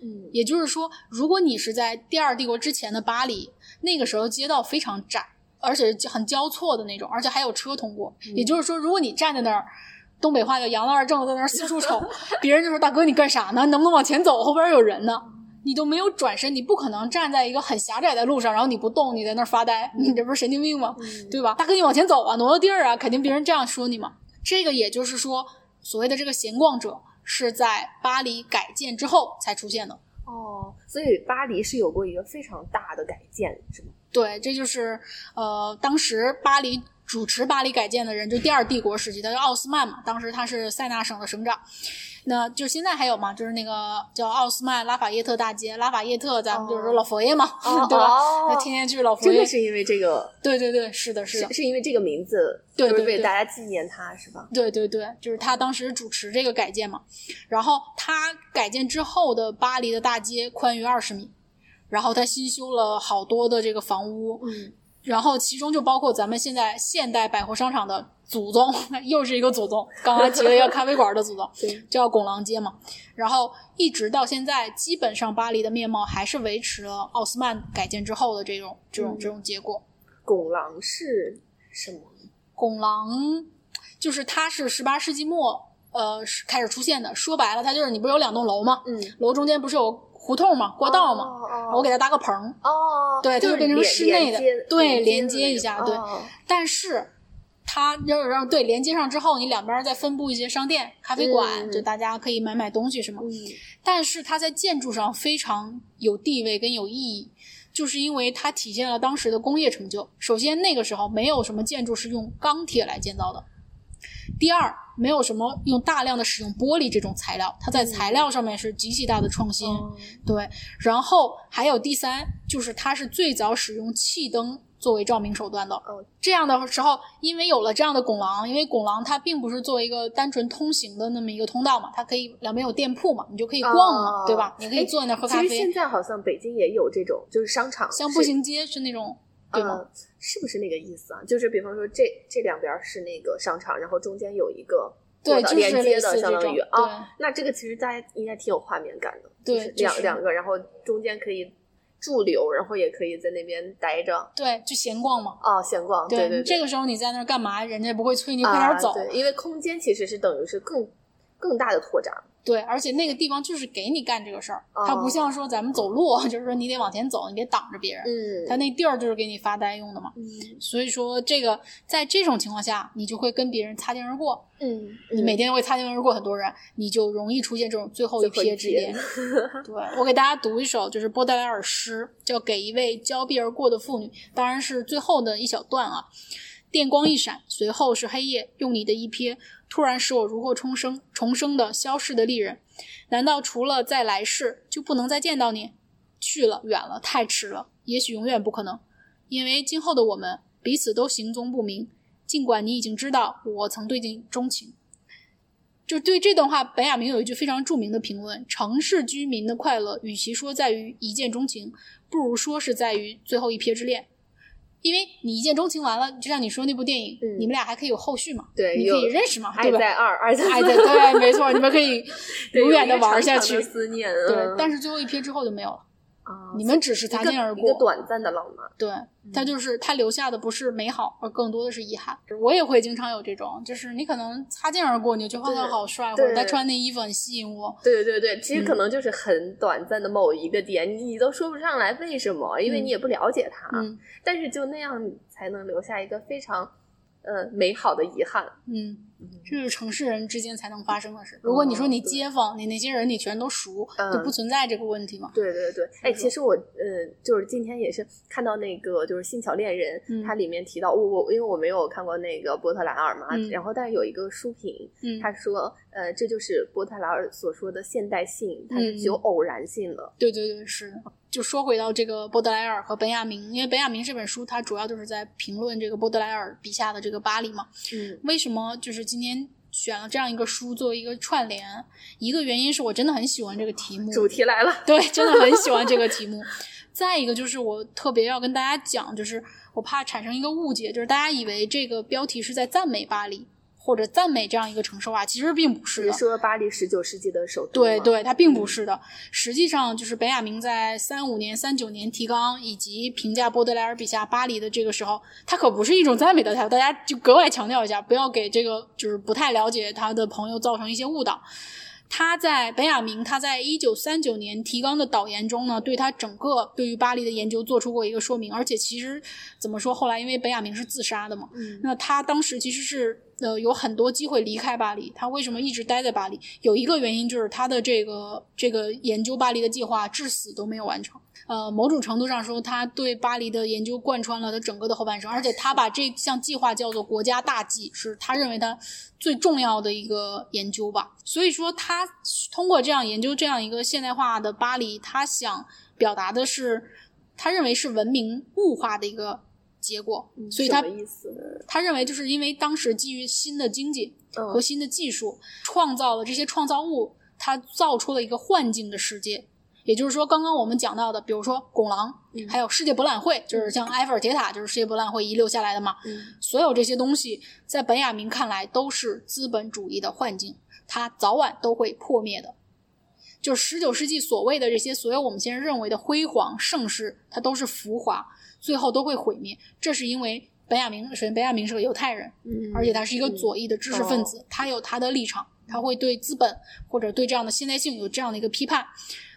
嗯也就是说，如果你是在第二帝国之前的巴黎，那个时候街道非常窄，而且很交错的那种，而且还有车通过。也就是说，如果你站在那儿，东北话叫杨了二正，在那儿四处瞅，别人就说：“大哥，你干啥呢？能不能往前走？后边有人呢。”你都没有转身，你不可能站在一个很狭窄的路上，然后你不动，你在那儿发呆，你这不是神经病吗？嗯对吧？大哥，你往前走啊，挪个地儿啊，肯定别人这样说你嘛。这个也就是说，所谓的这个闲逛者是在巴黎改建之后才出现的。哦，所以巴黎是有过一个非常大的改建，是吗？对，这就是呃，当时巴黎主持巴黎改建的人，就第二帝国时期，他叫奥斯曼嘛，当时他是塞纳省的省长。那就现在还有嘛，就是那个叫奥斯曼拉法叶特大街，拉法叶特咱们就是说老佛爷嘛，哦 对吧？哦那天天去老佛爷真的，是因为这个，对对对，是的，是的是，是因为这个名字，对对对大家纪念他，是吧？对对对，就是他当时主持这个改建嘛。然后他改建之后的巴黎的大街宽约二十米，然后他新修了好多的这个房屋，嗯，然后其中就包括咱们现在现代百货商场的祖宗，又是一个祖宗，刚刚提了一个咖啡馆的祖宗，对，叫拱廊街嘛。然后一直到现在，基本上巴黎的面貌还是维持了奥斯曼改建之后的这种这种嗯这种结果。拱廊是什么？拱廊就是它是十八世纪末呃是开始出现的。说白了，它就是你不是有两栋楼吗？嗯，楼中间不是有胡同吗？过道吗？哦我给它搭个棚，哦，对它就就是变成连室内的对连连接一下对哦但是。它要让对连接上之后，你两边再分布一些商店、咖啡馆，嗯就大家可以买买东西什么。嗯但是它在建筑上非常有地位跟有意义，就是因为它体现了当时的工业成就。首先，那个时候没有什么建筑是用钢铁来建造的；第二，没有什么用大量的使用玻璃这种材料，它在材料上面是极其大的创新。哦对，然后还有第三，就是它是最早使用气灯作为照明手段的。哦这样的时候，因为有了这样的拱廊，因为拱廊它并不是作为一个单纯通行的那么一个通道嘛，它可以两边有店铺嘛，你就可以逛嘛，哦对吧？你可以坐在那儿喝咖其实现。在好像北京也有这种，就是商场像步行街是那种，对吗？呃，是不是那个意思啊？就是比方说这这两边是那个商场，然后中间有一个对连接的，相当于啊、那这个其实大家应该挺有画面感的，对就是就是两两个，然后中间可以驻留，然后也可以在那边待着。对，就闲逛嘛。哦，闲逛，对对，这个时候你在那儿干嘛？人家也不会催你快啊点走。对，因为空间其实是等于是更更大的拓展。对，而且那个地方就是给你干这个事儿，哦它不像说咱们走路，就是说你得往前走，你别挡着别人。嗯，它那地儿就是给你发呆用的嘛。嗯所以说，这个在这种情况下，你就会跟别人擦肩而过。嗯，你每天会擦肩而过很多人，你就容易出现这种最后一瞥之恋。对我给大家读一首就是波德莱尔诗，叫《给一位交臂而过的妇女》，当然是最后的一小段啊。电光一闪，随后是黑夜，用你的一瞥，突然使我如获重生，重生的消逝的丽人。难道除了在来世，就不能再见到你？去了，远了，太迟了，也许永远不可能，因为今后的我们彼此都行踪不明。尽管你已经知道我曾对你钟情，就对这段话，本雅明有一句非常著名的评论：城市居民的快乐，与其说在于一见钟情，不如说是在于最后一瞥之恋。因为你一见钟情完了，就像你说那部电影，嗯你们俩还可以有后续嘛？对你可以认识嘛？对吧？爱在二，爱在爱在对，没错，你们可以 永远的玩下去长长。思念，对嗯，但是最后一瞥之后就没有了，啊你们只是擦肩而过一个。短暂的浪漫。对，他就是他留下的不是美好，而更多的是遗憾。我也会经常有这种，就是你可能擦肩而过，你就觉得他好帅，或对者他穿那衣服很吸引我。对对对，其实可嗯能就是很短暂的某一个点，你你都说不上来为什么，因为嗯你也不了解他，嗯但是就那样才能留下一个非常呃美好的遗憾。嗯，这是城市人之间才能发生的事。如果你说你街坊，你那些人你全都熟，嗯。就不存在这个问题嘛。对对对，哎，其实我呃，就是今天也是看到那个就是《新桥恋人》嗯它里面提到我我因为我没有看过那个波特兰尔嘛，嗯。然后但是有一个书评，嗯，他说呃这就是波特莱尔所说的现代性，它是具有嗯偶然性的。对对对，是。就说回到这个波德莱尔和本雅明，因为本雅明这本书，它主要就是在评论这个波德莱尔笔下的这个巴黎嘛。嗯为什么就是今天选了这样一个书作为一个串联？一个原因是我真的很喜欢这个题目，主题来了，对，真的很喜欢这个题目。再一个就是我特别要跟大家讲，就是我怕产生一个误解，就是大家以为这个标题是在赞美巴黎或者赞美这样一个城市化，其实并不是的。你说巴黎十九世纪的首都对对，它并不是的。实际上，就是本雅明在三五年、三九年提纲以及评价波德莱尔笔下巴黎的这个时候，他可不是一种赞美的态度。大家就格外强调一下，不要给这个就是不太了解他的朋友造成一些误导。他在本雅明他在一九三九年提纲的导言中呢，对他整个对于巴黎的研究做出过一个说明，而且其实怎么说，后来因为本雅明是自杀的嘛，嗯那他当时其实是呃有很多机会离开巴黎。他为什么一直待在巴黎？有一个原因就是他的这个这个研究巴黎的计划至死都没有完成。呃，某种程度上说，他对巴黎的研究贯穿了他整个的后半生，而且他把这项计划叫做国家大计，是他认为他最重要的一个研究吧。所以说，他通过这样研究这样一个现代化的巴黎，他想表达的是，他认为是文明物化的一个结果。所以他？他认为，就是因为当时基于新的经济和嗯新的技术，创造了这些创造物，他造出了一个幻境的世界。也就是说，刚刚我们讲到的，比如说拱廊，嗯还有世界博览会，就是像埃菲尔铁塔，就是世界博览会遗留下来的嘛。嗯所有这些东西，在本雅明看来都是资本主义的幻境，它早晚都会破灭的。就是十九世纪所谓的这些所有我们现在认为的辉煌盛世，它都是浮华，最后都会毁灭。这是因为本雅明，首先本雅明是个犹太人，嗯而且他是一个左翼的知识分子，他有他的立场，他会对资本或者对这样的现代性有这样的一个批判。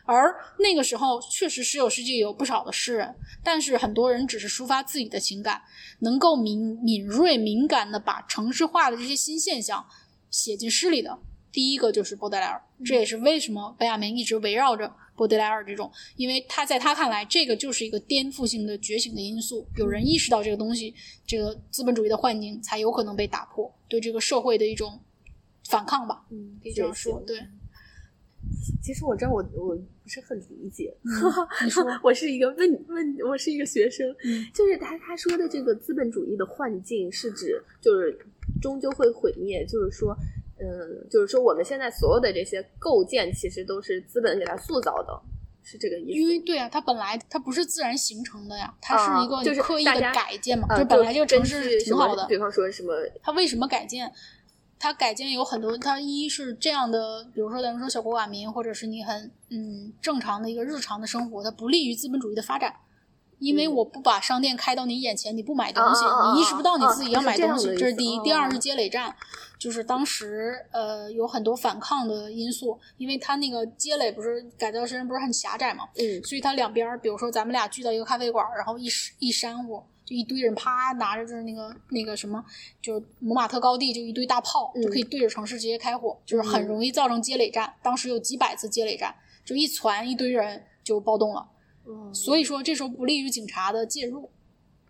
而那个时候，确实十九世纪有不少的诗人，但是很多人只是抒发自己的情感，能够敏敏锐、敏感的把城市化的这些新现象写进诗里的，第一个就是波德莱尔。这也是为什么本雅明一直围绕着波德莱尔这种，因为他在他看来，这个就是一个颠覆性的觉醒的因素。有人意识到这个东西，这个资本主义的幻境才有可能被打破，对这个社会的一种反抗吧，嗯可以这样。说对，其实我知道我我不是很理解，你说，我是一个问问，我是一个学生，嗯就是他他说的这个资本主义的幻境是指就是终究会毁灭，就是说，嗯，就是说我们现在所有的这些构建其实都是资本给它塑造的，是这个意思。因为对啊，它本来它不是自然形成的呀，它是一个刻意的改建嘛，啊，就本来这个城市挺好的，比方说什么，它为什么改建？它改建有很多，它一是这样的，比如说咱们说小国寡民，或者是你很嗯正常的一个日常的生活，它不利于资本主义的发展。因为嗯我不把商店开到你眼前，你不买东西，你意识不到你自己要啊买东西，是这是第一。第二是积累战，就是当时呃有很多反抗的因素，因为它那个街垒不是改造时间不是很狭窄嘛，嗯所以它两边，比如说咱们俩聚到一个咖啡馆，然后一一山呼，就一堆人啪拿着就是那个那个什么，就蒙马特高地就一堆大炮，嗯就可以对着城市直接开火，就是很容易造成街垒战。当时有几百次街垒战，就一传一堆人就暴动了。嗯所以说这时候不利于警察的介入，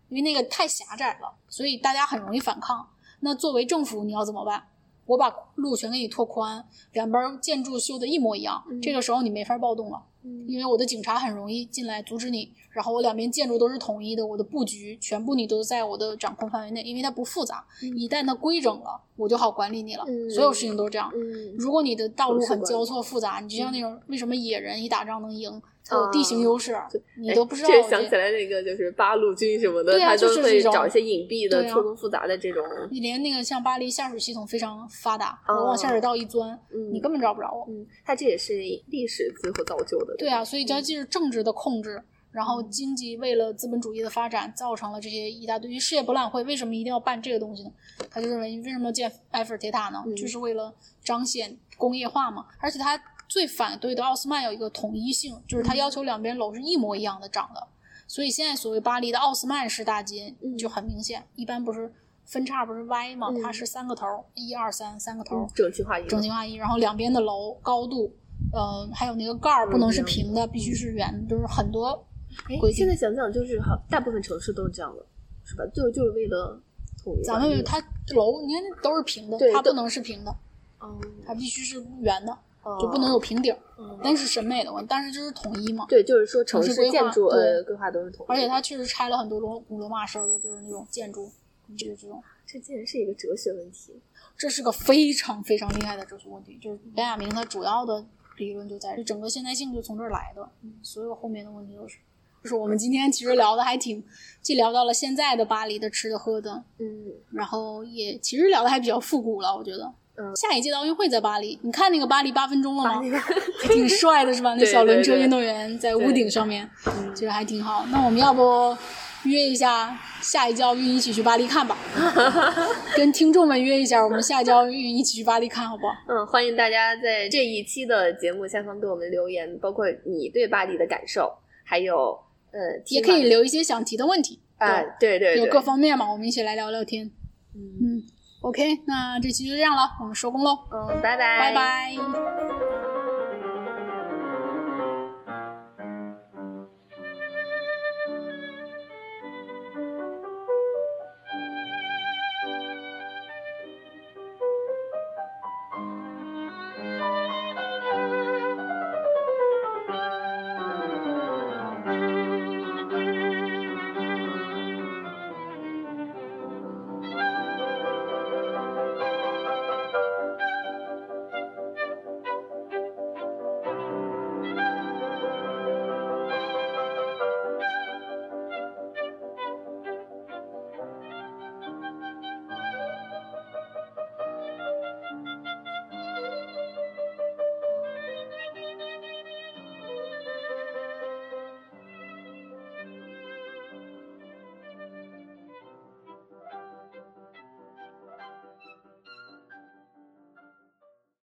因为那个太狭窄了，所以大家很容易反抗。那作为政府，你要怎么办？我把路全给你拓宽，两边建筑修的一模一样，嗯这个时候你没法暴动了。嗯因为我的警察很容易进来阻止你，然后我两边建筑都是统一的，我的布局全部你都在我的掌控范围内，因为它不复杂，嗯一旦它规整了，我就好管理你了。嗯所有事情都是这样。嗯如果你的道路很交错复杂，你就像那种为什么野人一打仗能赢，它有啊地形优势，你都不知道哎这这。想起来那个就是八路军什么的，对啊他都就是会找一些隐蔽的、错综复杂的这种。你连那个像巴黎下水系统非常发达，哦我往下水道一钻，嗯你根本找不着我。嗯，它这也是历史最后造就的。对啊，所以嗯它既是政治的控制，然后经济为了资本主义的发展，造成了这些一大堆。世界博览会为什么一定要办这个东西呢？他就认为，为什么要建埃菲尔铁塔呢？嗯就是为了彰显工业化嘛。而且他最反对的奥斯曼有一个统一性，就是他要求两边楼是一模一样的长的。所以现在所谓巴黎的奥斯曼式大街嗯就很明显，一般不是分叉不是 Y 嘛，嗯它是三个头，一二三三个头整齐划一。整齐划一，然后两边的楼高度，呃，还有那个盖儿不能是平的，必须是圆的，就是很多哎现在想想，就是好，大部分城市都是这样的，是吧？就就是为了统一。咱们它楼，你看都是平的它不能是平的，哦，它必须是圆的，哦就不能有平顶那是审美的问题，但是就是统一嘛。对，就是说城城市建筑对呃规划都是统一。而且它确实拆了很多罗古罗马式的，就是那种建筑，就是这种。这竟然是一个哲学问题。这是个非常非常厉害的哲学问题，就是本雅明他主要的理论就在这整个现代性就从这儿来的，所有后面的问题都是。就是我们今天其实聊的还挺，既聊到了现在的巴黎的吃的喝的，嗯然后也其实聊的还比较复古了，我觉得。嗯下一届的奥运会在巴黎，你看那个巴黎八分钟了吗？挺帅的是吧？那小轮车运动员在屋顶上面，嗯其实还挺好。那我们要不约一下下一届奥运一起去巴黎看吧？跟听众们约一下，我们下一届奥运一起去巴黎看，好不好？嗯，欢迎大家在这一期的节目下方给我们留言，包括你对巴黎的感受，还有呃，也可以留一些想提的问题，啊，对对对，有各方面嘛，我们一起来聊聊天。嗯，嗯，OK，那这期就这样了，我们收工喽，嗯，拜拜，拜拜。